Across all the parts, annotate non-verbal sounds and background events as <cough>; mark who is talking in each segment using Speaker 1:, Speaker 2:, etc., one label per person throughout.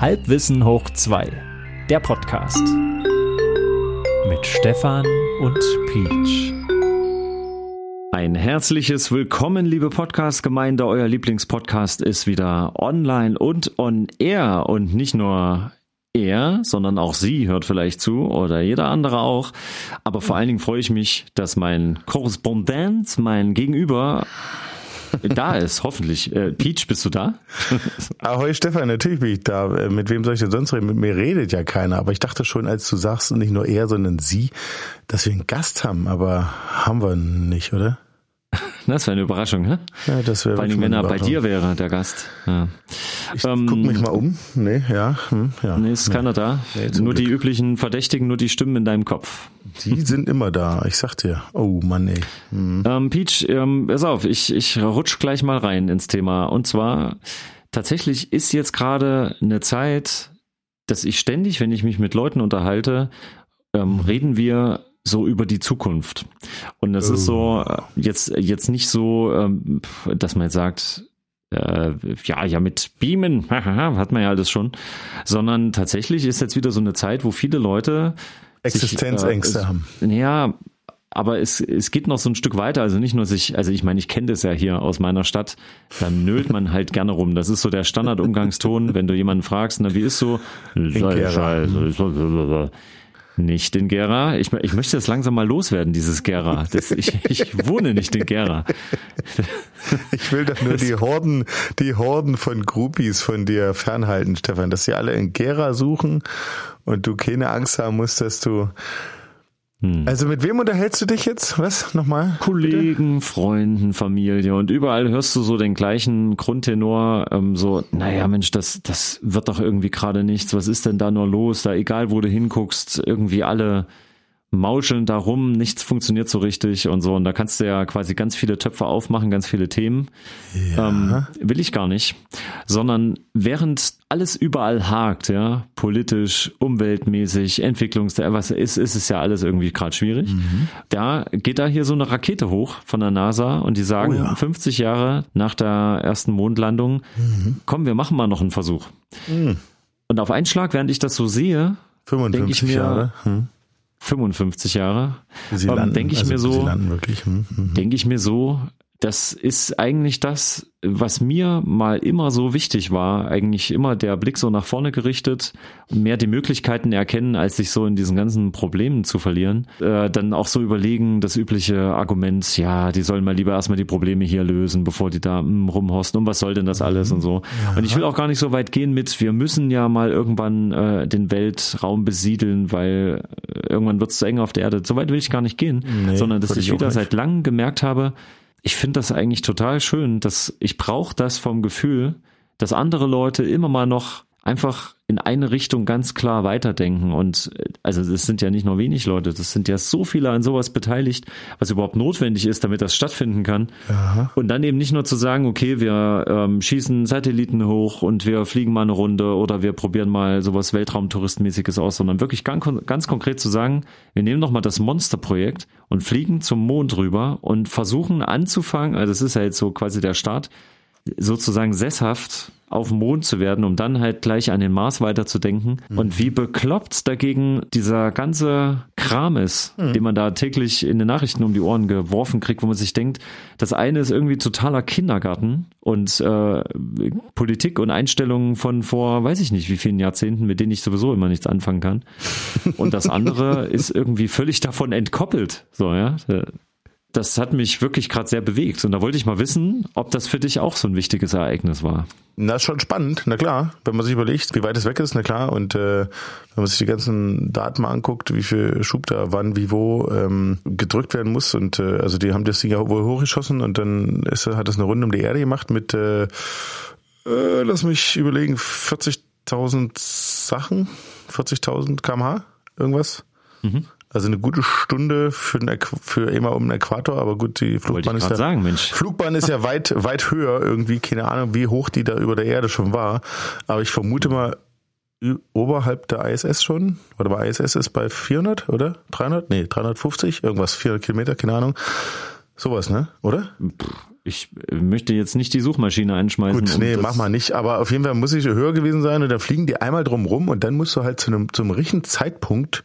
Speaker 1: Halbwissen hoch 2, der Podcast. Mit Stefan und Peach. Ein herzliches Willkommen, liebe Podcast-Gemeinde. Euer Lieblingspodcast ist wieder online und on air und nicht nur er, sondern auch sie hört vielleicht zu oder jeder andere auch. Aber vor allen Dingen freue ich mich, dass mein Korrespondent, mein Gegenüber da ist, hoffentlich. Äh, Peach, bist du da?
Speaker 2: Ahoi Stefan, natürlich bin ich da. Äh, mit wem soll ich denn sonst reden? Mit mir redet ja keiner. Aber ich dachte schon, als du sagst, nicht nur er, sondern sie, dass wir einen Gast haben. Aber haben wir nicht, oder?
Speaker 1: Das wäre eine Überraschung, ne?
Speaker 2: Ja, das wäre
Speaker 1: Vor allem, wenn er bei dir wäre, der Gast. Ja.
Speaker 2: Ich ähm, guck mich mal um. Nee, ja. Hm, ja.
Speaker 1: Nee, ist nee. keiner da. Nee, nur Glück. die üblichen Verdächtigen, nur die Stimmen in deinem Kopf.
Speaker 2: Die <laughs> sind immer da, ich sag dir. Oh Mann, ey.
Speaker 1: Hm. Ähm, Peach, ähm, pass auf, ich, ich rutsch gleich mal rein ins Thema. Und zwar, tatsächlich ist jetzt gerade eine Zeit, dass ich ständig, wenn ich mich mit Leuten unterhalte, ähm, reden wir so über die Zukunft. Und das oh. ist so äh, jetzt jetzt nicht so, ähm, dass man jetzt sagt, äh, ja, ja, mit Beamen, <laughs> hat man ja alles schon, sondern tatsächlich ist jetzt wieder so eine Zeit, wo viele Leute
Speaker 2: Existenzängste sich, äh, haben.
Speaker 1: Ja, aber es, es geht noch so ein Stück weiter. Also nicht nur sich, also ich meine, ich kenne das ja hier aus meiner Stadt, da nölt man halt gerne rum. Das ist so der Standardumgangston, wenn du jemanden fragst, na, wie ist so? Nicht in Gera. Ich, ich möchte das langsam mal loswerden, dieses Gera. Das, ich, ich wohne nicht in Gera.
Speaker 2: Ich will doch nur die Horden, die Horden von Groupies von dir fernhalten, Stefan, dass sie alle in Gera suchen und du keine Angst haben musst, dass du hm. Also mit wem unterhältst du dich jetzt? Was nochmal?
Speaker 1: Kollegen, bitte? Freunden, Familie und überall hörst du so den gleichen Grundtenor, ähm, so, naja Mensch, das, das wird doch irgendwie gerade nichts, was ist denn da nur los? Da egal wo du hinguckst, irgendwie alle mauscheln darum, nichts funktioniert so richtig und so. Und da kannst du ja quasi ganz viele Töpfe aufmachen, ganz viele Themen. Ja. Ähm, will ich gar nicht. Sondern während alles überall hakt, ja, politisch, umweltmäßig, Entwicklungs, was ist, ist es ja alles irgendwie gerade schwierig. Mhm. Da geht da hier so eine Rakete hoch von der NASA und die sagen, oh ja. 50 Jahre nach der ersten Mondlandung, mhm. komm, wir machen mal noch einen Versuch. Mhm. Und auf einen Schlag, während ich das so sehe, denke ich mir, Jahre. Hm 55 Jahre. Ähm, denke ich also, mir so, hm, hm. denke ich mir so, das ist eigentlich das, was mir mal immer so wichtig war, eigentlich immer der Blick so nach vorne gerichtet, mehr die Möglichkeiten erkennen, als sich so in diesen ganzen Problemen zu verlieren. Äh, dann auch so überlegen, das übliche Argument, ja, die sollen mal lieber erstmal die Probleme hier lösen, bevor die da mm, rumhosten und was soll denn das alles mhm. und so. Ja. Und ich will auch gar nicht so weit gehen mit, wir müssen ja mal irgendwann äh, den Weltraum besiedeln, weil äh, irgendwann wird es zu eng auf der Erde. So weit will ich gar nicht gehen, nee, sondern dass ich wieder seit langem gemerkt habe, ich finde das eigentlich total schön, dass ich brauche das vom Gefühl, dass andere Leute immer mal noch einfach in eine Richtung ganz klar weiterdenken. Und äh, also es sind ja nicht nur wenig Leute, das sind ja so viele an sowas beteiligt, was überhaupt notwendig ist, damit das stattfinden kann. Aha. Und dann eben nicht nur zu sagen, okay, wir ähm, schießen Satelliten hoch und wir fliegen mal eine Runde oder wir probieren mal sowas Weltraumtouristmäßiges aus, sondern wirklich ganz, ganz konkret zu sagen, wir nehmen nochmal das Monsterprojekt und fliegen zum Mond rüber und versuchen anzufangen, also das ist ja jetzt so quasi der Start, sozusagen sesshaft auf dem Mond zu werden, um dann halt gleich an den Mars weiterzudenken. Mhm. Und wie bekloppt dagegen dieser ganze Kram ist, mhm. den man da täglich in den Nachrichten um die Ohren geworfen kriegt, wo man sich denkt, das eine ist irgendwie totaler Kindergarten und äh, Politik und Einstellungen von vor, weiß ich nicht, wie vielen Jahrzehnten, mit denen ich sowieso immer nichts anfangen kann. Und das andere <laughs> ist irgendwie völlig davon entkoppelt. So, ja das hat mich wirklich gerade sehr bewegt. Und da wollte ich mal wissen, ob das für dich auch so ein wichtiges Ereignis war.
Speaker 2: Na, ist schon spannend, na klar. Wenn man sich überlegt, wie weit es weg ist, na klar. Und äh, wenn man sich die ganzen Daten mal anguckt, wie viel Schub da wann, wie wo ähm, gedrückt werden muss. Und äh, also die haben das Ding ja wohl hochgeschossen und dann ist, hat das eine Runde um die Erde gemacht mit, äh, äh, lass mich überlegen, 40.000 Sachen, 40.000 kmh, irgendwas. Mhm. Also eine gute Stunde für, ein für immer um den Äquator, aber gut, die Flugbahn ist ja,
Speaker 1: sagen, Mensch.
Speaker 2: Flugbahn ist ja weit, weit höher irgendwie, keine Ahnung, wie hoch die da über der Erde schon war. Aber ich vermute mal, oberhalb der ISS schon. Warte mal, ISS ist bei 400, oder? 300? Nee, 350, irgendwas, 400 Kilometer, keine Ahnung. Sowas, ne? Oder?
Speaker 1: ich möchte jetzt nicht die Suchmaschine einschmeißen.
Speaker 2: Gut, nee, mach mal nicht. Aber auf jeden Fall muss ich höher gewesen sein und da fliegen die einmal drum rum und dann musst du halt zu einem, zum richtigen Zeitpunkt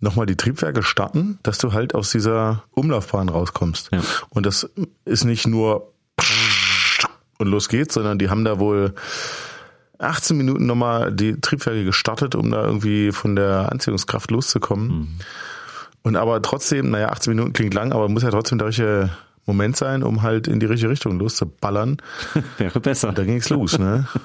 Speaker 2: nochmal die Triebwerke starten, dass du halt aus dieser Umlaufbahn rauskommst.
Speaker 1: Ja.
Speaker 2: Und das ist nicht nur und los geht's, sondern die haben da wohl 18 Minuten nochmal die Triebwerke gestartet, um da irgendwie von der Anziehungskraft loszukommen. Und aber trotzdem, naja, 18 Minuten klingt lang, aber muss ja trotzdem richtige Moment sein, um halt in die richtige Richtung loszuballern. <laughs>
Speaker 1: Wäre besser.
Speaker 2: Da ging's los, ne? <laughs>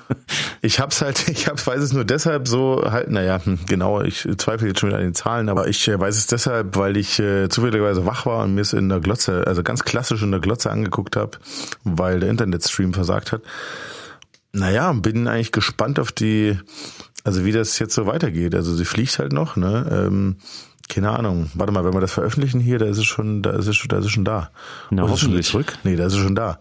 Speaker 2: Ich hab's halt, ich hab's, weiß es nur deshalb so halt, naja, hm, genau, ich zweifle jetzt schon wieder an den Zahlen, aber ich äh, weiß es deshalb, weil ich äh, zufälligerweise wach war und mir es in der Glotze, also ganz klassisch in der Glotze angeguckt habe, weil der Internetstream versagt hat. Naja, bin eigentlich gespannt auf die, also wie das jetzt so weitergeht. Also sie fliegt halt noch, ne? Ähm, keine Ahnung. Warte mal, wenn wir das veröffentlichen hier, da ist es schon, da ist es, schon- da ist es schon da.
Speaker 1: Na,
Speaker 2: wieder
Speaker 1: hoffentlich.
Speaker 2: zurück? Nee, da ist es schon da.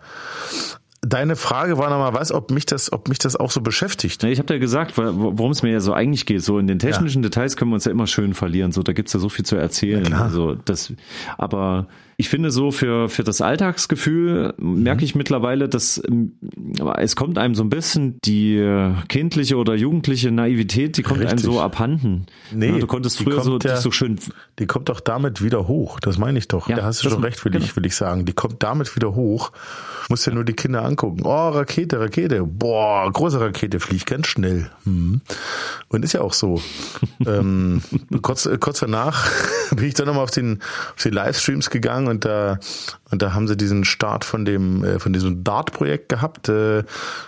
Speaker 2: Deine Frage war nochmal was, ob mich das, ob mich das auch so beschäftigt.
Speaker 1: Ja, Ich habe ja gesagt, worum es mir ja so eigentlich geht. So in den technischen Details können wir uns ja immer schön verlieren. So, da gibt's ja so viel zu erzählen.
Speaker 2: klar.
Speaker 1: Also das, aber ich finde so für für das Alltagsgefühl merke ich mittlerweile, dass ähm, es kommt einem so ein bisschen die kindliche oder jugendliche Naivität, die kommt einem
Speaker 2: Richtig.
Speaker 1: so abhanden.
Speaker 2: Nee,
Speaker 1: ja, du konntest
Speaker 2: die
Speaker 1: früher so,
Speaker 2: ja-
Speaker 1: so schön
Speaker 2: Die kommt doch damit wieder hoch. Das meine ich doch.
Speaker 1: Ja,
Speaker 2: da hast du schon recht, will
Speaker 1: genau.
Speaker 2: ich, will ich sagen. Die kommt damit wieder hoch. Musst ja nur die Kinder angucken. Oh, Rakete, Rakete. Boah, große Rakete, fliegt ganz schnell. Hm. Und ist ja auch so. <laughs> ähm, kurz, kurz danach <laughs> bin ich dann nochmal auf den, auf die Livestreams gegangen und da, und da haben sie diesen Start von dem, äh, von diesem Dart-Projekt gehabt. Äh,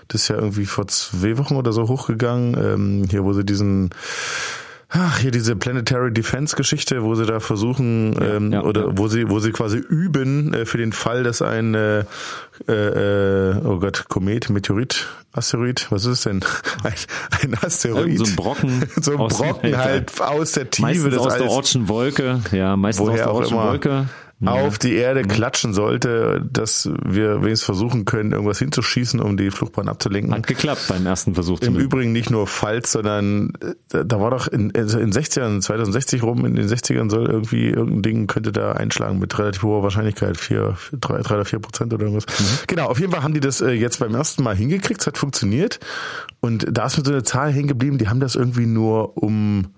Speaker 2: das ist ja irgendwie vor zwei Wochen oder so hochgegangen. Ähm, hier, wo sie diesen, Ach, hier diese Planetary Defense Geschichte, wo sie da versuchen ähm,
Speaker 1: ja,
Speaker 2: oder
Speaker 1: ja.
Speaker 2: wo sie wo sie quasi üben äh, für den Fall, dass ein äh, äh, oh Gott Komet, Meteorit, Asteroid, was ist es denn? <laughs> Ein, ein Asteroid,
Speaker 1: Irgend so ein Brocken <laughs>
Speaker 2: so ein Brocken halt aus der Tiefe
Speaker 1: meistens aus der
Speaker 2: Alls
Speaker 1: Ortschen Wolke. Ja, meistens aus der Ortschen
Speaker 2: immer.
Speaker 1: Wolke.
Speaker 2: auf die Erde klatschen sollte, dass wir wenigstens versuchen können, irgendwas hinzuschießen, um die Fluchtbahn abzulenken.
Speaker 1: Hat geklappt beim ersten Versuch.
Speaker 2: Im. Übrigen nicht nur falsch, sondern äh, da war doch in, also in 60ern, 2060 rum, in den 60ern soll irgendwie irgendein Ding könnte da einschlagen mit relativ hoher Wahrscheinlichkeit, vier, drei, drei oder vier Prozent oder irgendwas. Genau, auf jeden Fall haben die das äh, jetzt beim ersten Mal hingekriegt, es hat funktioniert. Und da ist mir so eine Zahl hängen geblieben, die haben das irgendwie nur um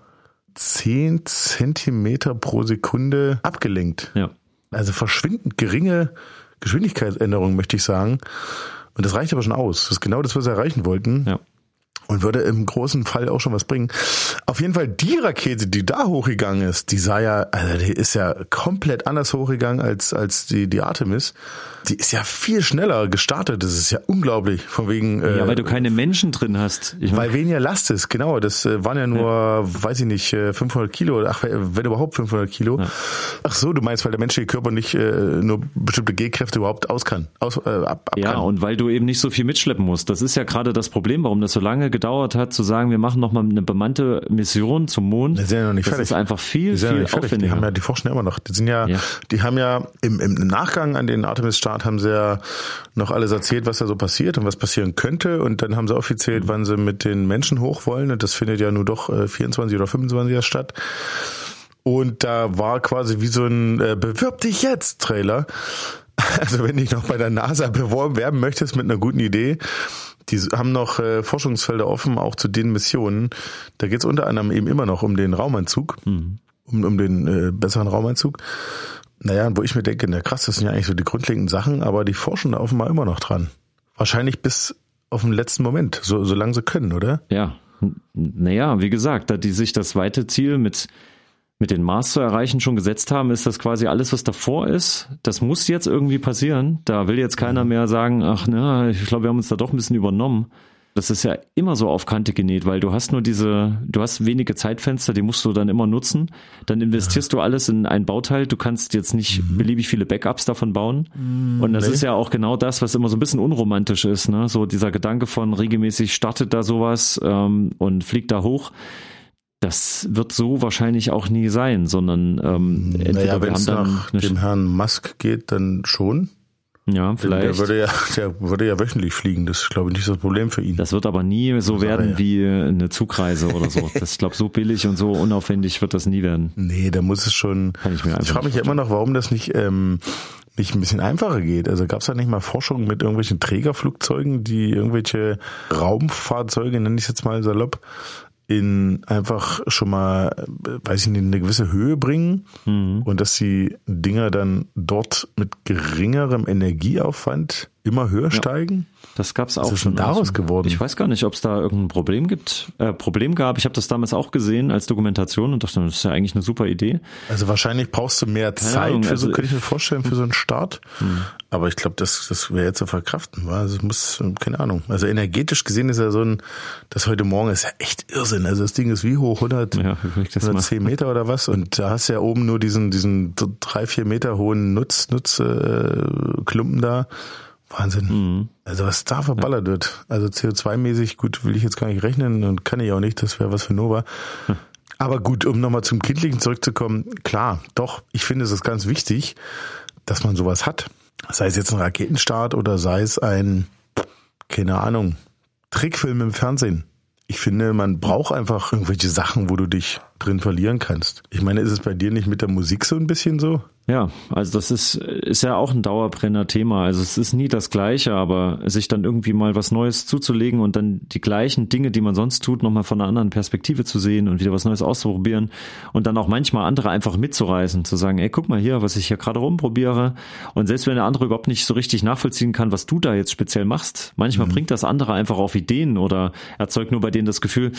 Speaker 2: 10 Zentimeter pro Sekunde abgelenkt.
Speaker 1: Ja.
Speaker 2: Also verschwindend geringe Geschwindigkeitsänderung, möchte ich sagen. Und das reicht aber schon aus. Das ist genau das, was sie erreichen wollten.
Speaker 1: Ja.
Speaker 2: Und würde im großen Fall auch schon was bringen. Auf jeden Fall die Rakete, die da hochgegangen ist, die sah ja, also die ist ja komplett anders hochgegangen als, als die, die Artemis. Die ist ja viel schneller gestartet. Das ist ja unglaublich. Von wegen,
Speaker 1: Ja,
Speaker 2: äh,
Speaker 1: weil du keine Menschen drin hast. Ich
Speaker 2: weil weniger Last ist, genau. Das äh, waren ja nur, weiß ich nicht, äh, 500 Kilo. Ach, wenn überhaupt 500 Kilo. Ach so, du meinst, weil der menschliche Körper nicht äh, nur bestimmte G-Kräfte überhaupt aus kann, aus, äh, ab, ab
Speaker 1: Ja,
Speaker 2: kann.
Speaker 1: und weil du eben nicht so viel mitschleppen musst. Das ist ja gerade das Problem, warum das so lange gedauert hat, zu sagen, wir machen nochmal eine bemannte Mission zum Mond.
Speaker 2: Die sind ja noch nicht
Speaker 1: das
Speaker 2: fertig.
Speaker 1: ist einfach viel,
Speaker 2: ja
Speaker 1: viel
Speaker 2: nicht fertig. Die
Speaker 1: aufwendiger.
Speaker 2: haben ja, die forschen ja immer noch. Die sind ja,
Speaker 1: Ja.
Speaker 2: die haben ja im, im Nachgang an den Artemis-Start haben sie ja noch alles erzählt, was da so passiert und was passieren könnte. Und dann haben sie erzählt, wann sie mit den Menschen hoch wollen. Und das findet ja nur doch äh, 24 oder 25 erst statt. Und da war quasi wie so ein äh, Bewirb dich jetzt Trailer. <laughs> Also wenn du dich noch bei der NASA beworben werden möchtest mit einer guten Idee, die haben noch äh, Forschungsfelder offen, auch zu den Missionen. Da geht es unter anderem eben immer noch um den Raumanzug, um, um den äh, besseren Raumanzug. Naja, wo ich mir denke, na krass, das sind ja eigentlich so die grundlegenden Sachen, aber die forschen da offenbar immer noch dran. Wahrscheinlich bis auf den letzten Moment, so, solange sie können, oder?
Speaker 1: Ja, naja, wie gesagt, da die sich das weite Ziel mit, mit den Mars zu erreichen schon gesetzt haben, ist das quasi alles, was davor ist. Das muss jetzt irgendwie passieren. Da will jetzt keiner
Speaker 2: Mhm.
Speaker 1: mehr sagen, ach na, ich glaube, wir haben uns da doch ein bisschen übernommen. Das ist ja immer so auf Kante genäht, weil du hast nur diese, du hast wenige Zeitfenster, die musst du dann immer nutzen. Dann investierst du alles in ein Bauteil. Du kannst jetzt nicht beliebig viele Backups davon bauen. Und das
Speaker 2: Mhm. nee.
Speaker 1: ist ja auch genau das, was immer so ein bisschen unromantisch ist. Ne? So dieser Gedanke von regelmäßig startet da sowas ähm, und fliegt da hoch. Das wird so wahrscheinlich auch nie sein, sondern ähm, entweder
Speaker 2: naja,
Speaker 1: wir
Speaker 2: wenn
Speaker 1: haben
Speaker 2: es
Speaker 1: dann
Speaker 2: nach dem Herrn Musk geht, dann schon.
Speaker 1: Ja
Speaker 2: Der
Speaker 1: vielleicht.
Speaker 2: würde ja, <laughs> der würde ja wöchentlich fliegen. Das ist, glaube ich, nicht das Problem für ihn.
Speaker 1: Das wird aber nie so
Speaker 2: Sache,
Speaker 1: werden wie eine Zugreise oder so. <laughs> Das, ich glaube, so billig und so unaufwendig wird das nie werden.
Speaker 2: Nee, da muss es schon.
Speaker 1: Kann ich mir
Speaker 2: Ich frage mich ja immer noch, warum das nicht, ähm, nicht ein bisschen einfacher geht. Also gab es da nicht mal Forschung mit irgendwelchen Trägerflugzeugen, die irgendwelche Raumfahrzeuge, nenne ich jetzt mal salopp, in einfach schon mal, weiß ich nicht, eine gewisse Höhe bringen mhm. und dass die Dinger dann dort mit geringerem Energieaufwand immer höher ja. steigen?
Speaker 1: Das gab's auch
Speaker 2: Was ist schon. daraus also, geworden?
Speaker 1: Ich weiß gar nicht, ob es da irgendein Problem gibt, äh, Problem gab. Ich habe das damals auch gesehen als Dokumentation und dachte, das ist ja eigentlich eine super Idee.
Speaker 2: Also wahrscheinlich brauchst du mehr Zeit Ahnung, für also so, könnte ich mir vorstellen, für so einen Start. Hm. Aber ich glaube, das, das wäre jetzt zu verkraften. Also es muss, keine Ahnung. Also energetisch gesehen ist ja so ein, das heute Morgen ist ja echt Irrsinn. Also das Ding ist wie hoch? 100, ja, 110 Meter oder was? Und da hast du ja oben nur diesen, diesen drei, vier Meter hohen Nutz, Nutz, äh, Klumpen da. Wahnsinn. Mhm. Also was da verballert ja. wird. Also CO2-mäßig, gut, will ich jetzt gar nicht rechnen und kann ich auch nicht, das wäre was für Nova. Hm. Aber gut, um nochmal zum Kindlichen zurückzukommen, klar, doch, ich finde es ist ganz wichtig, dass man sowas hat. Sei es jetzt ein Raketenstart oder sei es ein, keine Ahnung, Trickfilm im Fernsehen. Ich finde, man braucht einfach irgendwelche Sachen, wo du dich drin verlieren kannst. Ich meine, ist es bei dir nicht mit der Musik so ein bisschen so?
Speaker 1: Ja, also das ist, ist ja auch ein Dauerbrenner-Thema. Also es ist nie das Gleiche, aber sich dann irgendwie mal was Neues zuzulegen und dann die gleichen Dinge, die man sonst tut, nochmal von einer anderen Perspektive zu sehen und wieder was Neues auszuprobieren und dann auch manchmal andere einfach mitzureißen, zu sagen, ey, guck mal hier, was ich hier gerade rumprobiere. Und selbst wenn der andere überhaupt nicht so richtig nachvollziehen kann, was du da jetzt speziell machst, manchmal mhm. bringt das andere einfach auf Ideen oder erzeugt nur bei denen das Gefühl,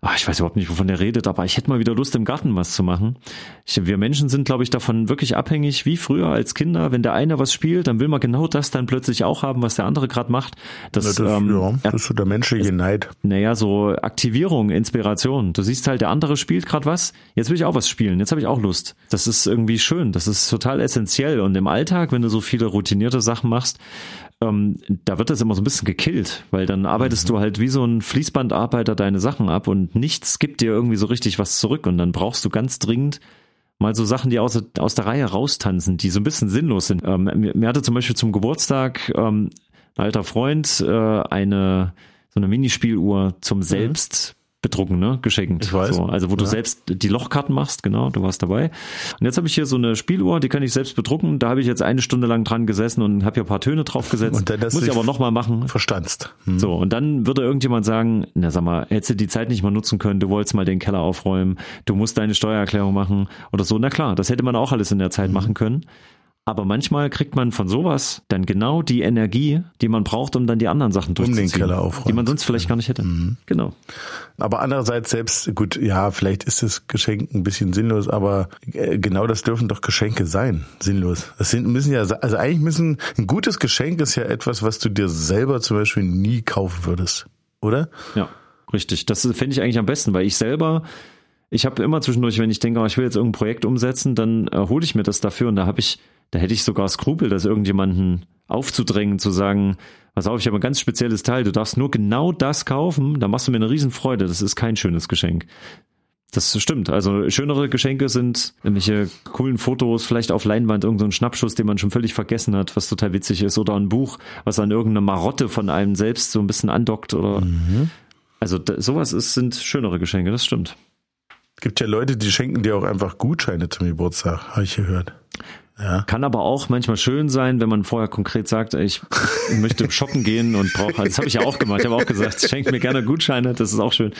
Speaker 1: ach, ich weiß überhaupt nicht, wovon der redet, aber ich hätte mal wieder Lust, im Garten was zu machen. Ich, wir Menschen sind, glaube ich, davon wirklich abhängig, wie früher als Kinder. Wenn der eine was spielt, dann will man genau das dann plötzlich auch haben, was der andere gerade macht. Das,
Speaker 2: das, ähm, ja, das ist so der menschliche Neid.
Speaker 1: Naja, so Aktivierung, Inspiration. Du siehst halt, der andere spielt gerade was, jetzt will ich auch was spielen, jetzt habe ich auch Lust. Das ist irgendwie schön, das ist total essentiell. Und im Alltag, wenn du so viele routinierte Sachen machst, ähm, da wird das immer so ein bisschen gekillt, weil dann arbeitest mhm. du halt wie so ein Fließbandarbeiter deine Sachen ab und nichts gibt dir irgendwie so richtig was zurück und dann brauchst du ganz dringend mal so Sachen, die aus, aus der Reihe raustanzen, die so ein bisschen sinnlos sind. Ähm, mir, mir hatte zum Beispiel zum Geburtstag ähm, ein alter Freund äh, eine so eine Minispieluhr zum mhm. Bedrucken, ne? Geschenkt.
Speaker 2: Ich weiß.
Speaker 1: So, also wo ja. du selbst die Lochkarten machst, genau, du warst dabei. Und jetzt habe ich hier so eine Spieluhr, die kann ich selbst bedrucken. Da habe ich jetzt eine Stunde lang dran gesessen und habe hier ein paar Töne draufgesetzt. Und dann Muss ich aber nochmal machen.
Speaker 2: Verstanzt.
Speaker 1: Hm. So, und dann würde irgendjemand sagen, na sag mal, hättest du die Zeit nicht mal nutzen können, du wolltest mal den Keller aufräumen, du musst deine Steuererklärung machen oder so. Na klar, das hätte man auch alles in der Zeit hm. machen können. Aber manchmal kriegt man von sowas dann genau die Energie, die man braucht, um dann die anderen Sachen durchzuziehen. Um den Keller aufräumen. Die man sonst vielleicht gar nicht hätte. Mhm. Genau.
Speaker 2: Aber andererseits selbst, gut, ja, vielleicht ist das Geschenk ein bisschen sinnlos, aber äh, genau das dürfen doch Geschenke sein. Sinnlos. Das sind, müssen ja, also eigentlich müssen, ein gutes Geschenk ist ja etwas, was du dir selber zum Beispiel nie kaufen würdest. Oder?
Speaker 1: Ja, richtig. Das fände ich eigentlich am besten, weil ich selber, ich habe immer zwischendurch, wenn ich denke, oh, ich will jetzt irgendein Projekt umsetzen, dann äh, hole ich mir das dafür und da habe ich da hätte ich sogar Skrupel, das irgendjemanden aufzudrängen, zu sagen, pass auf, ich habe ein ganz spezielles Teil, du darfst nur genau das kaufen, da machst du mir eine Riesenfreude, das ist kein schönes Geschenk. Das stimmt. Also schönere Geschenke sind irgendwelche coolen Fotos, vielleicht auf Leinwand irgendein so Schnappschuss, den man schon völlig vergessen hat, was total witzig ist, oder ein Buch, was an irgendeine Marotte von einem selbst so ein bisschen andockt oder. Mhm. Also sowas ist, sind schönere Geschenke, das stimmt.
Speaker 2: Gibt ja Leute, die schenken dir auch einfach Gutscheine zum Geburtstag, habe ich gehört.
Speaker 1: Ja. Kann aber auch manchmal schön sein, wenn man vorher konkret sagt, ich möchte <laughs> shoppen gehen und brauche, also das habe ich ja auch gemacht, ich habe auch gesagt, schenk mir gerne Gutscheine, das ist auch schön.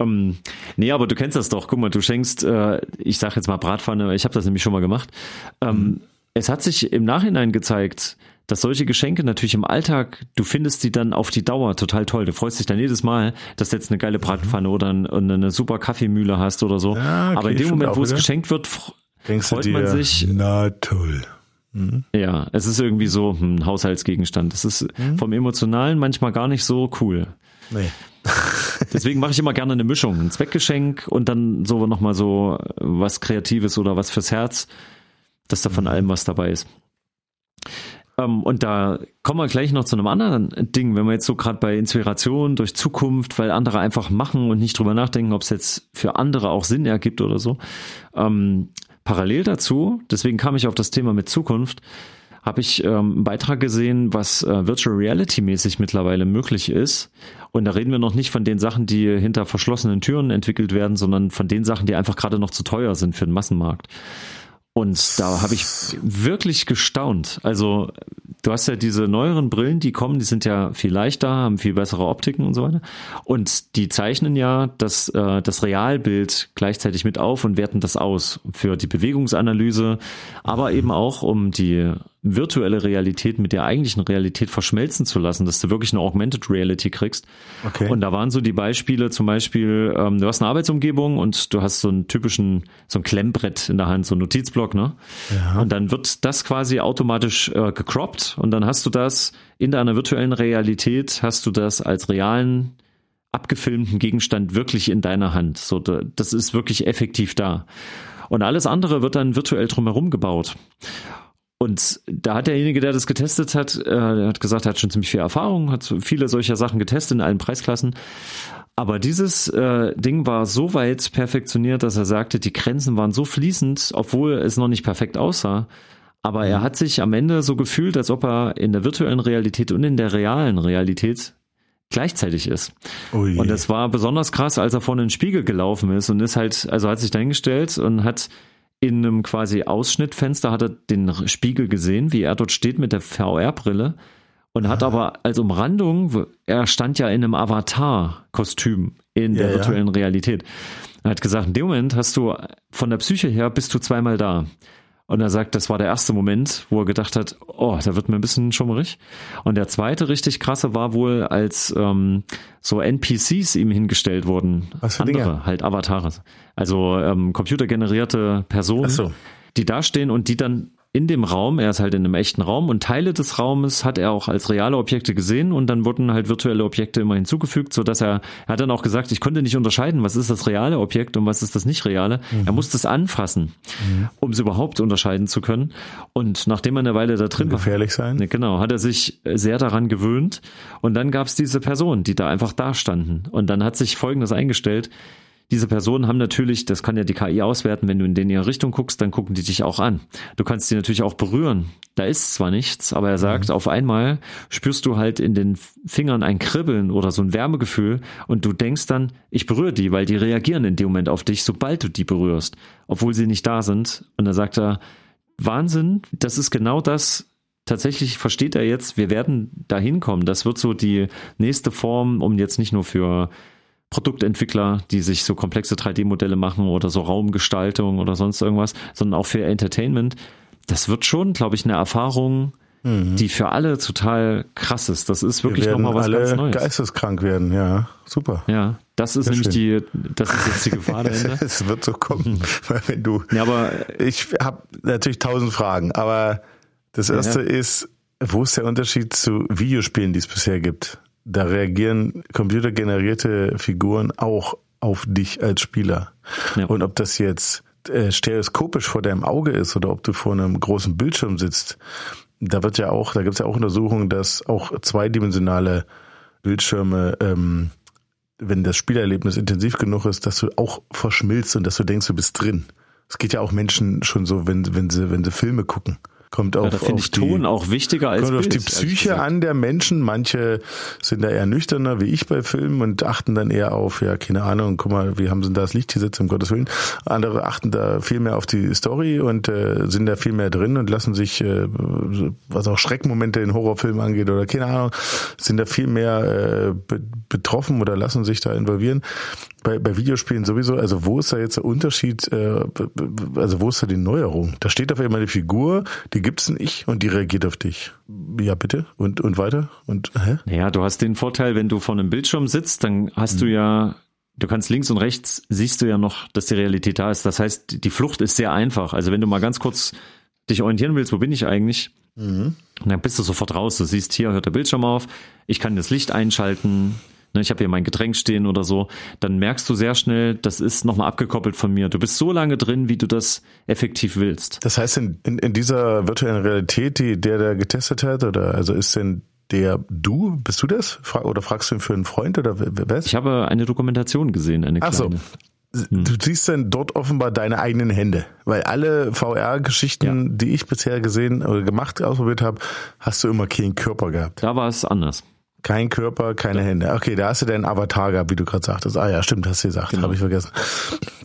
Speaker 1: Ähm, nee, aber du kennst das doch, guck mal, du schenkst, äh, ich sage jetzt mal Bratpfanne, ich habe das nämlich schon mal gemacht. Ähm, mhm. Es hat sich im Nachhinein gezeigt, dass solche Geschenke natürlich im Alltag, du findest die dann auf die Dauer total toll. Du freust dich dann jedes Mal, dass du jetzt eine geile Bratpfanne mhm. oder eine super Kaffeemühle hast oder so. Ja, okay, Aber in dem Moment, wo es geschenkt wird,
Speaker 2: Denkst freut man sich. Na toll.
Speaker 1: Mhm. Ja, es ist irgendwie so ein Haushaltsgegenstand. Es ist mhm. vom Emotionalen manchmal gar nicht so cool. Nee. <laughs> <laughs> Deswegen mache ich immer gerne eine Mischung. Ein Zweckgeschenk und dann so nochmal so was Kreatives oder was fürs Herz, dass da von mhm. allem was dabei ist. Ähm, und da kommen wir gleich noch zu einem anderen Ding, wenn wir jetzt so gerade bei Inspiration durch Zukunft, weil andere einfach machen und nicht drüber nachdenken, ob es jetzt für andere auch Sinn ergibt oder so. Ähm, Parallel dazu, deswegen kam ich auf das Thema mit Zukunft, habe ich ähm, einen Beitrag gesehen, was äh, Virtual Reality mäßig mittlerweile möglich ist. Und da reden wir noch nicht von den Sachen, die hinter verschlossenen Türen entwickelt werden, sondern von den Sachen, die einfach gerade noch zu teuer sind für den Massenmarkt. Und da habe ich wirklich gestaunt. Also du hast ja diese neueren Brillen, die kommen, die sind ja viel leichter, haben viel bessere Optiken und so weiter. Und die zeichnen ja das, äh, das Realbild gleichzeitig mit auf und werten das aus für die Bewegungsanalyse, aber eben auch um die virtuelle Realität mit der eigentlichen Realität verschmelzen zu lassen, dass du wirklich eine Augmented Reality kriegst. Okay. Und da waren so die Beispiele, zum Beispiel, ähm, du hast eine Arbeitsumgebung und du hast so einen typischen, so ein Klemmbrett in der Hand, so ein Notizblock, ne? Ja. Und dann wird das quasi automatisch äh, gecroppt und dann hast du das in deiner virtuellen Realität, hast du das als realen abgefilmten Gegenstand wirklich in deiner Hand. So, das ist wirklich effektiv da. Und alles andere wird dann virtuell drumherum gebaut. Und da hat derjenige, der das getestet hat, äh, hat gesagt, er hat schon ziemlich viel Erfahrung, hat viele solcher Sachen getestet in allen Preisklassen. Aber dieses äh, Ding war so weit perfektioniert, dass er sagte, die Grenzen waren so fließend, obwohl es noch nicht perfekt aussah. Aber er hat sich am Ende so gefühlt, als ob er in der virtuellen Realität und in der realen Realität gleichzeitig ist. Oh und das war besonders krass, als er vor den Spiegel gelaufen ist und ist halt, also hat sich dahingestellt und hat in einem quasi Ausschnittfenster hat er den Spiegel gesehen, wie er dort steht mit der VR-Brille und hat aber als Umrandung, er stand ja in einem Avatar-Kostüm in ja, der virtuellen ja. Realität. Er hat gesagt, in dem Moment hast du von der Psyche her bist du zweimal da. Und er sagt, das war der erste Moment, wo er gedacht hat, oh, da wird mir ein bisschen schummerig. Und der zweite richtig krasse war wohl, als ähm, so NPCs ihm hingestellt wurden. Was für andere, Dinge? halt Avatare. Also ähm, computergenerierte Personen, so. die da stehen und die dann in dem Raum, er ist halt in einem echten Raum und Teile des Raumes hat er auch als reale Objekte gesehen und dann wurden halt virtuelle Objekte immer hinzugefügt, so dass er, er hat dann auch gesagt, ich konnte nicht unterscheiden, was ist das reale Objekt und was ist das nicht reale. Mhm. Er musste es anfassen, mhm. um es überhaupt unterscheiden zu können. Und nachdem er eine Weile da drin
Speaker 2: war, gefährlich sein.
Speaker 1: Ne, genau, hat er sich sehr daran gewöhnt und dann gab es diese Personen, die da einfach da standen und dann hat sich Folgendes eingestellt diese Personen haben natürlich, das kann ja die KI auswerten, wenn du in den ihre Richtung guckst, dann gucken die dich auch an. Du kannst die natürlich auch berühren. Da ist zwar nichts, aber er sagt, mhm. auf einmal spürst du halt in den Fingern ein Kribbeln oder so ein Wärmegefühl und du denkst dann, ich berühre die, weil die reagieren in dem Moment auf dich, sobald du die berührst, obwohl sie nicht da sind. Und dann sagt er, Wahnsinn, das ist genau das, tatsächlich versteht er jetzt, wir werden da hinkommen. Das wird so die nächste Form, um jetzt nicht nur für Produktentwickler, die sich so komplexe 3D-Modelle machen oder so Raumgestaltung oder sonst irgendwas, sondern auch für Entertainment. Das wird schon, glaube ich, eine Erfahrung, mhm. die für alle total krass ist. Das ist wirklich nochmal was alle ganz Neues.
Speaker 2: geisteskrank werden, ja, super.
Speaker 1: Ja, das ist Sehr nämlich schön. die, das ist jetzt die Gefahr dahinter. <laughs>
Speaker 2: es wird so kommen, weil wenn du, ja, aber ich habe natürlich tausend Fragen, aber das erste ja. ist, wo ist der Unterschied zu Videospielen, die es bisher gibt? Da reagieren computergenerierte Figuren auch auf dich als Spieler. Ja. Und ob das jetzt äh, stereoskopisch vor deinem Auge ist oder ob du vor einem großen Bildschirm sitzt, da wird ja auch, da gibt es ja auch Untersuchungen, dass auch zweidimensionale Bildschirme, ähm, wenn das Spielerlebnis intensiv genug ist, dass du auch verschmilzt und dass du denkst, du bist drin. Es geht ja auch Menschen schon so, wenn, wenn sie, wenn sie Filme gucken. Kommt auf, ja,
Speaker 1: da finde ich Ton auch wichtiger als
Speaker 2: Kommt
Speaker 1: Bild,
Speaker 2: auf die Psyche an der Menschen. Manche sind da eher nüchterner, wie ich bei Filmen und achten dann eher auf, ja, keine Ahnung, guck mal, wie haben sie da das Licht gesetzt, um Gottes Willen. Andere achten da viel mehr auf die Story und äh, sind da viel mehr drin und lassen sich, äh, was auch Schreckmomente in Horrorfilmen angeht oder keine Ahnung, sind da viel mehr äh, betroffen oder lassen sich da involvieren bei, bei Videospielen sowieso, also wo ist da jetzt der Unterschied, äh, also wo ist da die Neuerung? Da steht auf einmal eine Figur, die gibt's nicht und die reagiert auf dich. Ja, bitte? Und, und weiter? Und,
Speaker 1: hä? Naja, du hast den Vorteil, wenn du vor einem Bildschirm sitzt, dann hast hm. du ja du kannst links und rechts siehst du ja noch, dass die Realität da ist. Das heißt, die Flucht ist sehr einfach. Also wenn du mal ganz kurz dich orientieren willst, wo bin ich eigentlich? Mhm. Dann bist du sofort raus. Du siehst, hier hört der Bildschirm auf. Ich kann das Licht einschalten. Ne, ich habe hier mein Getränk stehen oder so, dann merkst du sehr schnell, das ist nochmal abgekoppelt von mir. Du bist so lange drin, wie du das effektiv willst.
Speaker 2: Das heißt, in, in, in dieser virtuellen Realität, die der da getestet hat, oder also ist denn der du, bist du das? Oder fragst du ihn für einen Freund oder wer
Speaker 1: Ich habe eine Dokumentation gesehen, eine kleine. Ach so.
Speaker 2: Hm. Du siehst dann dort offenbar deine eigenen Hände, weil alle VR-Geschichten, ja. die ich bisher gesehen oder gemacht, ausprobiert habe, hast du immer keinen Körper gehabt.
Speaker 1: Da war es anders.
Speaker 2: Kein Körper, keine ja. Hände. Okay, da hast du deinen Avatar gehabt, wie du gerade sagtest. Ah ja, stimmt, hast du gesagt, genau. habe ich vergessen.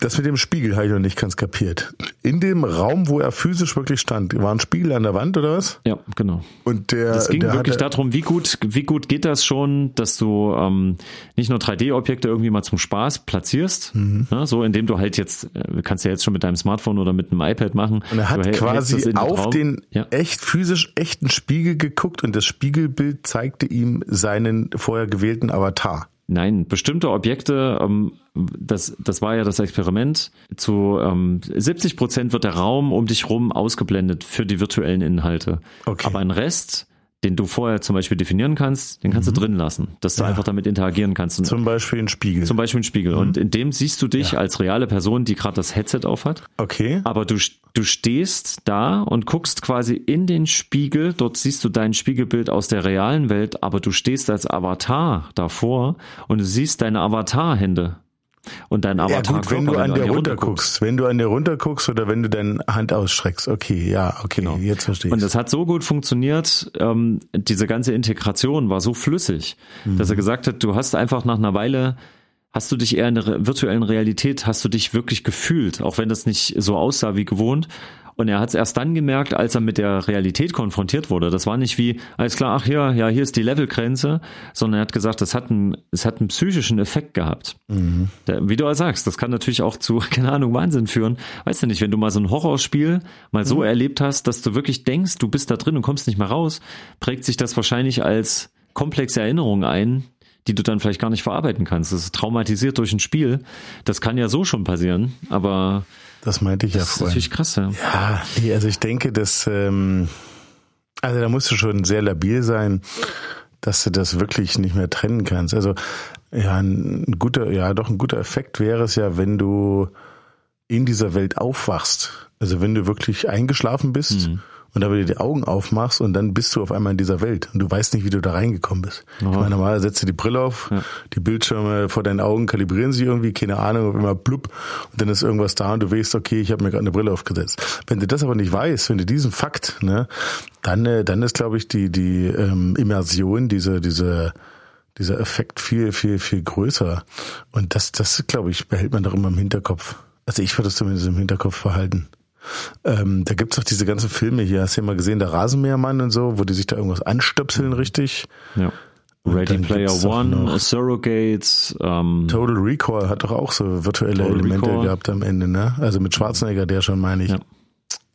Speaker 2: Das mit dem Spiegel habe ich noch nicht ganz kapiert. in dem Raum, wo er physisch wirklich stand, war ein Spiegel an der Wand oder was?
Speaker 1: Ja, genau.
Speaker 2: Und der,
Speaker 1: Es ging
Speaker 2: der
Speaker 1: wirklich
Speaker 2: hatte,
Speaker 1: darum, wie gut, wie gut geht das schon, dass du ähm, nicht nur 3D-Objekte irgendwie mal zum Spaß platzierst,
Speaker 2: Mhm.
Speaker 1: ne, so indem du halt jetzt, äh, kannst du ja jetzt schon mit deinem Smartphone oder mit einem iPad machen.
Speaker 2: Und er hat quasi auf den
Speaker 1: ja.
Speaker 2: echt physisch echten Spiegel geguckt und das Spiegelbild zeigte ihm seinen vorher gewählten Avatar.
Speaker 1: Nein, bestimmte Objekte, ähm, das, das war ja das Experiment, zu ähm, 70 Prozent wird der Raum um dich rum ausgeblendet für die virtuellen Inhalte.
Speaker 2: Okay.
Speaker 1: Aber ein Rest, den du vorher zum Beispiel definieren kannst, den kannst du drin lassen, dass du
Speaker 2: Mhm. Ja.
Speaker 1: einfach damit interagieren kannst. Und
Speaker 2: Zum Beispiel ein Spiegel.
Speaker 1: zum Beispiel ein Spiegel. Und in dem siehst du dich als reale Person, die gerade das Headset aufhat.
Speaker 2: okay.
Speaker 1: Aber du, du stehst da und guckst quasi in den Spiegel. Dort siehst du dein Spiegelbild aus der realen Welt, aber du stehst als Avatar davor und du siehst deine Avatar-Hände. Und dein
Speaker 2: Ja
Speaker 1: Avatar
Speaker 2: gut, wenn du an der
Speaker 1: dir
Speaker 2: runter guckst, wenn du an der runter guckst oder wenn du deine Hand ausstreckst, okay, ja, okay, jetzt verstehe ich.
Speaker 1: Und das hat so gut funktioniert, ähm, diese ganze Integration war so flüssig, dass er gesagt hat, du hast einfach nach einer Weile, hast du dich eher in der virtuellen Realität, hast du dich wirklich gefühlt, auch wenn das nicht so aussah wie gewohnt. Und er hat es erst dann gemerkt, als er mit der Realität konfrontiert wurde. Das war nicht wie, alles klar, ach ja, ja, hier ist die Levelgrenze, sondern er hat gesagt, das hat einen, es hat einen psychischen Effekt gehabt. Der, wie du auch sagst, das kann natürlich auch zu, <laughs> keine Ahnung, Wahnsinn führen. Weißt du nicht, wenn du mal so ein Horrorspiel mal so erlebt hast, dass du wirklich denkst, du bist da drin und kommst nicht mehr raus, prägt sich das wahrscheinlich als komplexe Erinnerung ein, die du dann vielleicht gar nicht verarbeiten kannst. Das ist traumatisiert durch ein Spiel. Das kann ja so schon passieren, aber
Speaker 2: das meinte ich ja
Speaker 1: das ist
Speaker 2: vorhin.
Speaker 1: natürlich krass. Ja.
Speaker 2: Ja, also ich denke, dass ähm, also da musst du schon sehr labil sein, dass du das wirklich nicht mehr trennen kannst. Also ja, ein guter, ja doch ein guter Effekt wäre es ja, wenn du in dieser Welt aufwachst. Also wenn du wirklich eingeschlafen bist und dann wieder die Augen aufmachst und dann bist du auf einmal in dieser Welt und du weißt nicht, wie du da reingekommen bist. Ich meine, normalerweise setzt du die Brille auf, die Bildschirme vor deinen Augen kalibrieren sich irgendwie, keine Ahnung, auf einmal blub und dann ist irgendwas da und du weißt, okay, ich habe mir gerade eine Brille aufgesetzt. Wenn du das aber nicht weißt, wenn du diesen Fakt, ne, dann, äh, dann ist, glaube ich, die, die ähm, Immersion, diese, diese dieser Effekt viel, viel, viel größer. Und das, das, glaube ich, behält man doch immer im Hinterkopf. Also ich würde es zumindest im Hinterkopf behalten. Ähm, da gibt's doch diese ganzen Filme hier, hast du ja mal gesehen, der Rasenmähermann und so, wo die sich da irgendwas anstöpseln richtig.
Speaker 1: ja. Ready
Speaker 2: dann
Speaker 1: Player One, Surrogates, ähm,
Speaker 2: Total Recall hat doch auch so virtuelle
Speaker 1: Total
Speaker 2: Elemente
Speaker 1: Recall.
Speaker 2: gehabt am Ende, ne? Also mit Schwarzenegger, der schon, meine ich.
Speaker 1: Ja.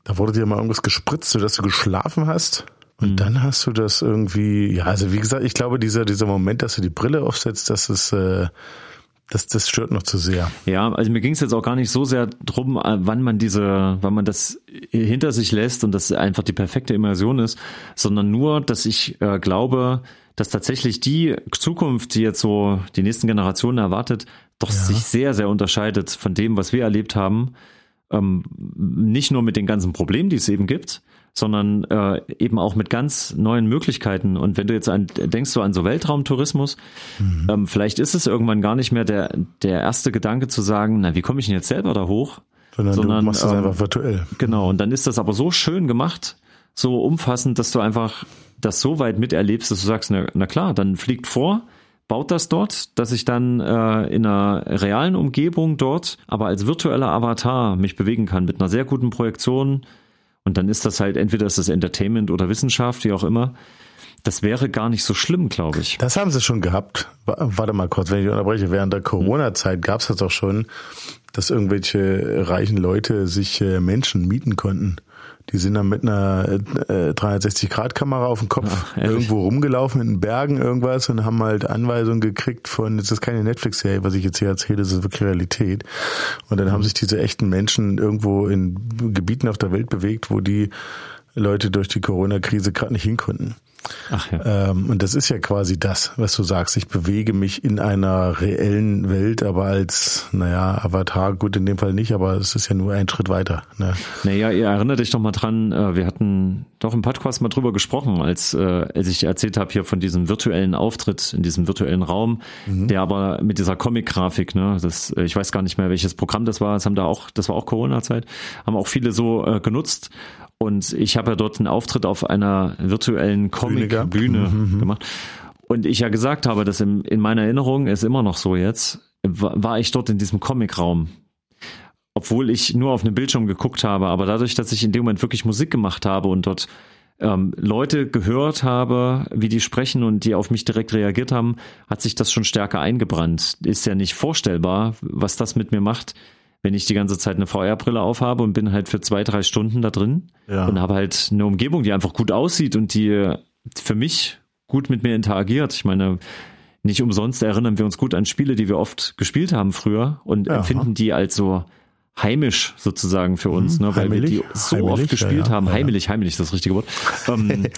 Speaker 2: Da wurde dir mal irgendwas gespritzt, sodass du geschlafen hast. Und
Speaker 1: Mhm.
Speaker 2: dann hast du das irgendwie, ja, also wie gesagt, ich glaube, dieser, dieser Moment, dass du die Brille aufsetzt, das ist, äh, das, das stört noch zu sehr.
Speaker 1: Ja, also mir ging es jetzt auch gar nicht so sehr drum, äh, wann man diese, wann man das hinter sich lässt und das einfach die perfekte Immersion ist, sondern nur, dass ich äh, glaube, dass tatsächlich die Zukunft, die jetzt so die nächsten Generationen erwartet, doch sich sehr, sehr unterscheidet von dem, was wir erlebt haben. Ähm, nicht nur mit den ganzen Problemen, die es eben gibt, sondern äh, eben auch mit ganz neuen Möglichkeiten. Und wenn du jetzt an, denkst du an so Weltraumtourismus, ähm, vielleicht ist es irgendwann gar nicht mehr der, der erste Gedanke zu sagen, na, wie komme ich denn jetzt selber da hoch?
Speaker 2: Sondern,
Speaker 1: Sondern,
Speaker 2: du machst das
Speaker 1: ähm,
Speaker 2: einfach virtuell.
Speaker 1: Genau, und dann ist das aber so schön gemacht, so umfassend, dass du einfach das so weit miterlebst, dass du sagst, na, na klar, dann fliegt vor, baut das dort, dass ich dann äh, in einer realen Umgebung dort, aber als virtueller Avatar mich bewegen kann mit einer sehr guten Projektion. Und dann ist das halt entweder ist das Entertainment oder Wissenschaft, wie auch immer. Das wäre gar nicht so schlimm, glaube ich.
Speaker 2: Das haben sie schon gehabt. Wa- Warte mal kurz, wenn ich unterbreche. Während der Corona-Zeit gab es das doch schon, dass irgendwelche reichen Leute sich äh, Menschen mieten konnten. Die sind dann mit einer äh, 360-Grad-Kamera auf dem Kopf
Speaker 1: Ach, ehrlich?
Speaker 2: irgendwo rumgelaufen in den Bergen irgendwas und haben halt Anweisungen gekriegt von, das ist keine Netflix-Serie, was ich jetzt hier erzähle, das ist wirklich Realität. Und dann haben sich diese echten Menschen irgendwo in Gebieten auf der Welt bewegt, wo die Leute durch die Corona-Krise gerade nicht hin konnten.
Speaker 1: Ach ja.
Speaker 2: Ähm, und das ist ja quasi das, was du sagst. Ich bewege mich in einer reellen Welt, aber als, naja, Avatar, gut in dem Fall nicht, aber es ist ja nur ein Schritt weiter. Ne?
Speaker 1: Naja, ihr erinnert dich doch mal dran, äh, wir hatten doch im Podcast mal drüber gesprochen, als, äh, als ich erzählt habe hier von diesem virtuellen Auftritt in diesem virtuellen Raum, der aber mit dieser Comic-Grafik, ne, das, äh, ich weiß gar nicht mehr, welches Programm das war, das haben da auch, das war auch Corona-Zeit, haben auch viele so äh, genutzt. Und ich habe ja dort einen Auftritt auf einer virtuellen
Speaker 2: gehabt.
Speaker 1: Comic-Bühne gemacht. Und ich ja gesagt habe, dass in, in meiner Erinnerung ist immer noch so jetzt, wa- war ich dort in diesem Comic-Raum. obwohl ich nur auf einem Bildschirm geguckt habe, aber dadurch, dass ich in dem Moment wirklich Musik gemacht habe und dort ähm, Leute gehört habe, wie die sprechen und die auf mich direkt reagiert haben, hat sich das schon stärker eingebrannt. Ist ja nicht vorstellbar, was das mit mir macht, wenn ich die ganze Zeit eine VR-Brille aufhabe und bin halt für zwei, drei Stunden da drin ja. und habe halt eine Umgebung, die einfach gut aussieht und die für mich gut mit mir interagiert. Ich meine, nicht umsonst erinnern wir uns gut an Spiele, die wir oft gespielt haben früher und ja. empfinden die als so heimisch sozusagen für uns, mhm. ne, weil heimelig? wir die so heimelig, oft gespielt ja, haben. Heimelig, heimelig ist das richtige Wort. Ähm, <laughs>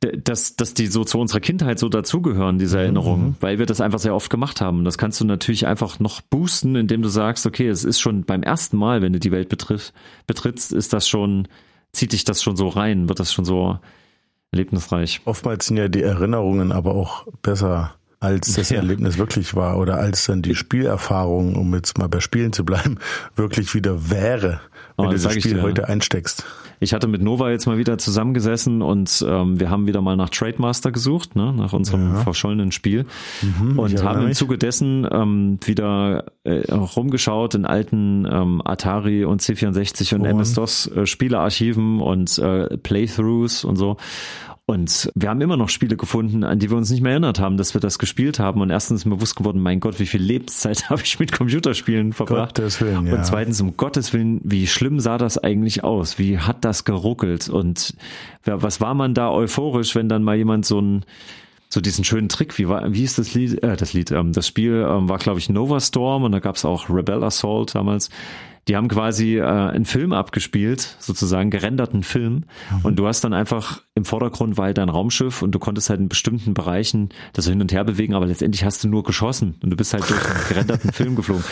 Speaker 1: dass, dass die so zu unserer Kindheit so dazugehören, diese mhm, Erinnerungen, mhm. weil wir das einfach sehr oft gemacht haben. Das kannst du natürlich einfach noch boosten, indem du sagst, okay, es ist schon beim ersten Mal, wenn du die Welt betritt, betrittst, ist das schon, zieht dich das schon so rein, wird das schon so erlebnisreich.
Speaker 2: Oftmals sind ja die Erinnerungen aber auch besser als das ja. Erlebnis wirklich war oder als dann die Spielerfahrung, um jetzt mal bei Spielen zu bleiben, <laughs> wirklich wieder wäre, wenn oh, du das Spiel heute einsteckst.
Speaker 1: Ich hatte mit Nova jetzt mal wieder zusammengesessen und ähm, wir haben wieder mal nach Trademaster gesucht, ne, nach unserem ja. verschollenen Spiel. Mhm, und haben im Zuge dessen ähm, wieder äh, rumgeschaut in alten ähm, Atari und C64 und MS-DOS äh, Spielearchiven und äh, Playthroughs und so und wir haben immer noch Spiele gefunden, an die wir uns nicht mehr erinnert haben, dass wir das gespielt haben. Und erstens ist mir bewusst geworden, mein Gott, wie viel Lebenszeit <laughs> habe ich mit Computerspielen verbracht. Gottes Willen, ja. Und zweitens, um Gottes Willen, wie schlimm sah das eigentlich aus? Wie hat das geruckelt? Und was war man da euphorisch, wenn dann mal jemand so ein so diesen schönen Trick, wie war, wie ist das Lied, äh, das Lied, ähm, das Spiel ähm, war, glaube ich, Nova Storm und da gab es auch Rebel Assault damals die haben quasi äh, einen Film abgespielt, sozusagen gerenderten Film. Mhm. Und du hast dann einfach im Vordergrund war halt dein Raumschiff und du konntest halt in bestimmten Bereichen das so hin und her bewegen, aber letztendlich hast du nur geschossen und du bist halt durch einen gerenderten Film geflogen.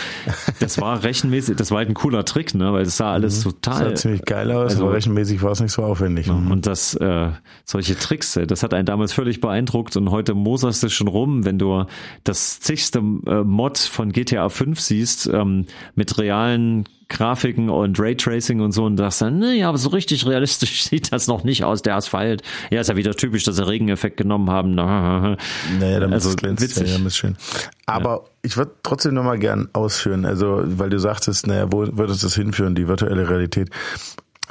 Speaker 1: Das war rechenmäßig, das war halt ein cooler Trick, ne? Weil es sah alles mhm. total. Das
Speaker 2: sah ziemlich geil aus, also, aber rechenmäßig war es nicht so aufwendig.
Speaker 1: Mhm. Und das, äh, solche Tricks, das hat einen damals völlig beeindruckt und heute moserst du schon rum, wenn du das zigste äh, Mod von GTA 5 siehst, ähm, mit realen Grafiken und Raytracing und so und sagst dann, nee, aber so richtig realistisch <laughs> sieht das noch nicht aus, der Asphalt. Ja, ist ja wieder typisch, dass sie Regeneffekt genommen haben. <laughs>
Speaker 2: Naja, damit also, glänzt witzig. ja, ist schön. Aber ja. ich würde trotzdem nochmal gern ausführen, also, weil du sagtest, naja, wo wird uns das hinführen, die virtuelle Realität?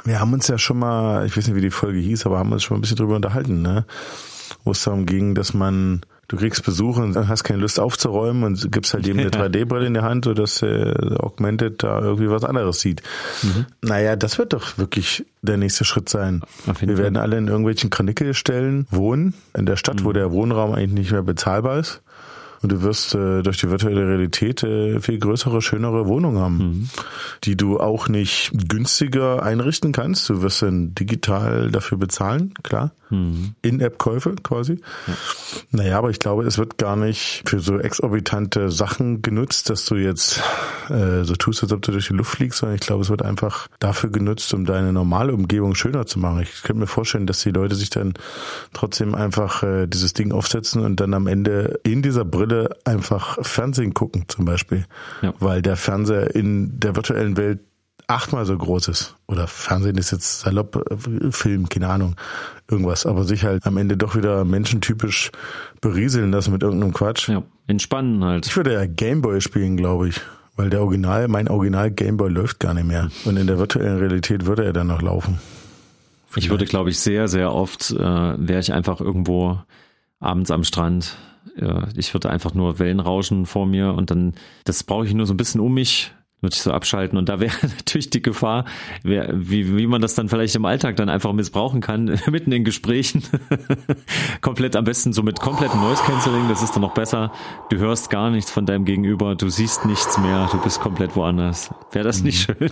Speaker 2: Wir haben uns ja schon mal, ich weiß nicht, wie die Folge hieß, aber haben uns schon mal ein bisschen drüber unterhalten, ne? Wo es darum ging, dass man du kriegst Besuch und hast keine Lust aufzuräumen und gibst halt eben eine <laughs> 3D-Brille in die Hand, sodass äh, Augmented da irgendwie was anderes sieht. Mhm. Naja, das wird doch wirklich der nächste Schritt sein. Wir werden alle in irgendwelchen Kranickelstellen wohnen, in der Stadt, mhm. wo der Wohnraum eigentlich nicht mehr bezahlbar ist und du wirst äh, durch die virtuelle Realität äh, viel größere, schönere Wohnungen haben, mhm. die du auch nicht günstiger einrichten kannst. Du wirst dann digital dafür bezahlen, klar. Mhm. In-App-Käufe quasi. Ja. Naja, aber ich glaube, es wird gar nicht für so exorbitante Sachen genutzt, dass du jetzt äh, so tust, als ob du durch die Luft fliegst, sondern ich glaube, es wird einfach dafür genutzt, um deine normale Umgebung schöner zu machen. Ich könnte mir vorstellen, dass die Leute sich dann trotzdem einfach äh, dieses Ding aufsetzen und dann am Ende in dieser Brille einfach Fernsehen gucken zum Beispiel. Ja. Weil der Fernseher in der virtuellen Welt achtmal so groß ist. Oder Fernsehen ist jetzt salopp, äh, Film, keine Ahnung, irgendwas. Aber sich halt am Ende doch wieder menschentypisch berieseln lassen mit irgendeinem Quatsch.
Speaker 1: Ja, entspannen halt.
Speaker 2: Ich würde ja Gameboy spielen, glaube ich. Weil der Original, mein Original Gameboy läuft gar nicht mehr. Und in der virtuellen Realität würde er dann noch laufen.
Speaker 1: Vielleicht. Ich würde, glaube ich, sehr, sehr oft, äh, wäre ich einfach irgendwo abends am Strand. Ich würde einfach nur Wellen rauschen vor mir und dann, das brauche ich nur so ein bisschen um mich würde ich so abschalten. Und da wäre <laughs> natürlich die Gefahr, wie, wie man das dann vielleicht im Alltag dann einfach missbrauchen kann, <laughs> mitten in Gesprächen. <laughs> Komplett am besten so mit komplettem Noise Cancelling, das ist dann noch besser. Du hörst gar nichts von deinem Gegenüber, du siehst nichts mehr, du bist komplett woanders. Wäre das nicht mhm. schön?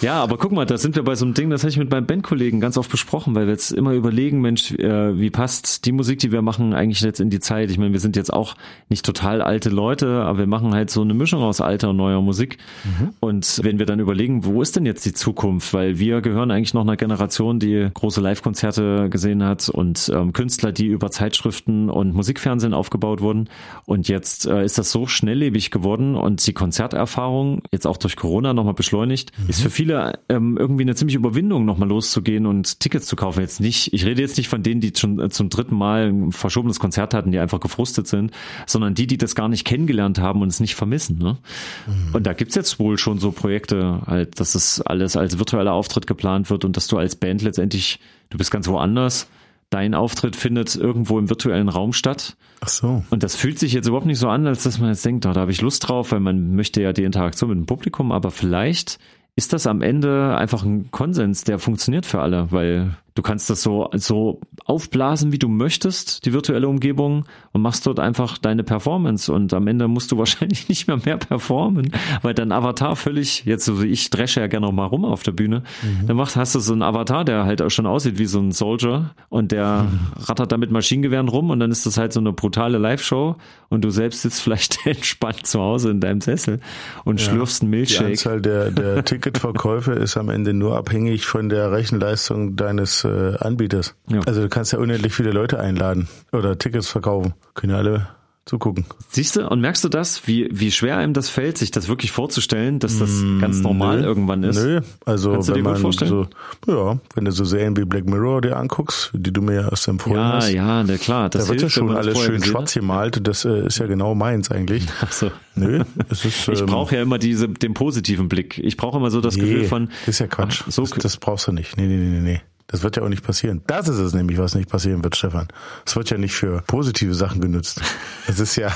Speaker 1: ja, aber guck mal, da sind wir bei so einem Ding, das habe ich mit meinem Bandkollegen ganz oft besprochen, weil wir jetzt immer überlegen, Mensch, äh, wie passt die Musik, die wir machen, eigentlich jetzt in die Zeit? Ich meine, wir sind jetzt auch nicht total alte Leute, aber wir machen halt so eine Mischung aus alter und neuer neuer Musik. Mhm. Und wenn wir dann überlegen, wo ist denn jetzt die Zukunft? Weil wir gehören eigentlich noch einer Generation, die große Live-Konzerte gesehen hat und ähm, Künstler, die über Zeitschriften und Musikfernsehen aufgebaut wurden. Und jetzt äh, ist das so schnelllebig geworden und die Konzerterfahrung, jetzt auch durch Corona nochmal beschleunigt, mhm. ist für viele ähm, irgendwie eine ziemliche Überwindung, nochmal loszugehen und Tickets zu kaufen. Jetzt nicht, ich rede jetzt nicht von denen, die schon äh, zum dritten Mal ein verschobenes Konzert hatten, die einfach gefrustet sind, sondern die, die das gar nicht kennengelernt haben und es nicht vermissen. Ne? Mhm. Und da gibt's jetzt wohl schon so Projekte, halt, dass das alles als virtueller Auftritt geplant wird und dass du als Band letztendlich, du bist ganz woanders, dein Auftritt findet irgendwo im virtuellen Raum statt.
Speaker 2: Ach so.
Speaker 1: Und das fühlt sich jetzt überhaupt nicht so an, als dass man jetzt denkt, oh, da habe ich Lust drauf, weil man möchte ja die Interaktion mit dem Publikum, aber vielleicht ist das am Ende einfach ein Konsens, der funktioniert für alle, weil Du kannst das so, so aufblasen, wie du möchtest, die virtuelle Umgebung, und machst dort einfach deine Performance. Und am Ende musst du <laughs> wahrscheinlich nicht mehr mehr performen, weil dein Avatar völlig, jetzt so wie ich dresche ja gerne noch mal rum auf der Bühne, mhm. dann machst, hast du so einen Avatar, der halt auch schon aussieht wie so ein Soldier und der mhm. <laughs> rattert da mit Maschinengewehren rum und dann ist das halt so eine brutale Live-Show und du selbst sitzt <laughs> vielleicht entspannt zu Hause in deinem Sessel und ja. schlürfst einen Milchshake. Die
Speaker 2: Anzahl der, der Ticketverkäufe ist am Ende nur abhängig von der Rechenleistung deines äh, Anbieters. Ja. Also du kannst ja unendlich viele Leute einladen oder Tickets verkaufen. Können ja alle zugucken.
Speaker 1: Siehst du und merkst du das, wie, wie schwer einem das fällt, sich das wirklich vorzustellen, dass das mm, ganz normal
Speaker 2: nö,
Speaker 1: irgendwann ist? Nö,
Speaker 2: also Kannst wenn man so, ja, wenn du so Serien wie Black Mirror dir anguckst, die du mir ja erst empfohlen
Speaker 1: ja,
Speaker 2: hast.
Speaker 1: Ja, ja, klar.
Speaker 2: Das da wird ja schon alles schön schwarz gemalt. Das äh, ist ja genau meins eigentlich. <laughs>
Speaker 1: Ach so. Nö, es ist, ich ähm, brauche ja immer diese, den positiven Blick. Ich brauche immer so das
Speaker 2: nee,
Speaker 1: Gefühl von.
Speaker 2: Das ist ja Quatsch. Ach, so, das, das brauchst du nicht. Nee, nee, nee, nee. Das wird ja auch nicht passieren. Das ist es nämlich, was nicht passieren wird, Stefan. Es wird ja nicht für positive Sachen genutzt. Es ist ja,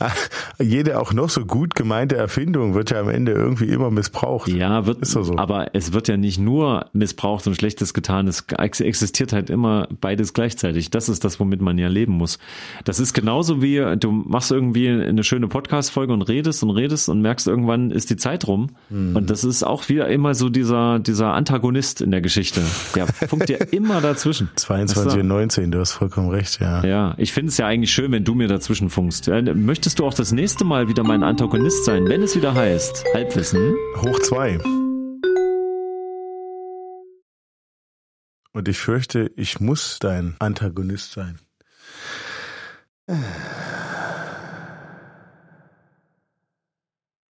Speaker 2: <laughs> jede auch noch so gut gemeinte Erfindung wird ja am Ende irgendwie immer missbraucht.
Speaker 1: Ja, wird, ist so. aber es wird ja nicht nur missbraucht und Schlechtes getan. Es existiert halt immer beides gleichzeitig. Das ist das, womit man ja leben muss. Das ist genauso wie, du machst irgendwie eine schöne Podcast-Folge und redest und redest und merkst irgendwann ist die Zeit rum. Mhm. Und das ist auch wieder immer so dieser, dieser Antagonist in der Geschichte. Der <laughs> funkt ja immer dazwischen.
Speaker 2: 22 und 19, du hast vollkommen recht, ja.
Speaker 1: Ja, ich finde es ja eigentlich schön, wenn du mir dazwischen funkst. Möchtest du auch das nächste Mal wieder mein Antagonist sein, wenn es wieder heißt Halbwissen?
Speaker 2: Hoch zwei. Und ich fürchte, ich muss dein Antagonist sein.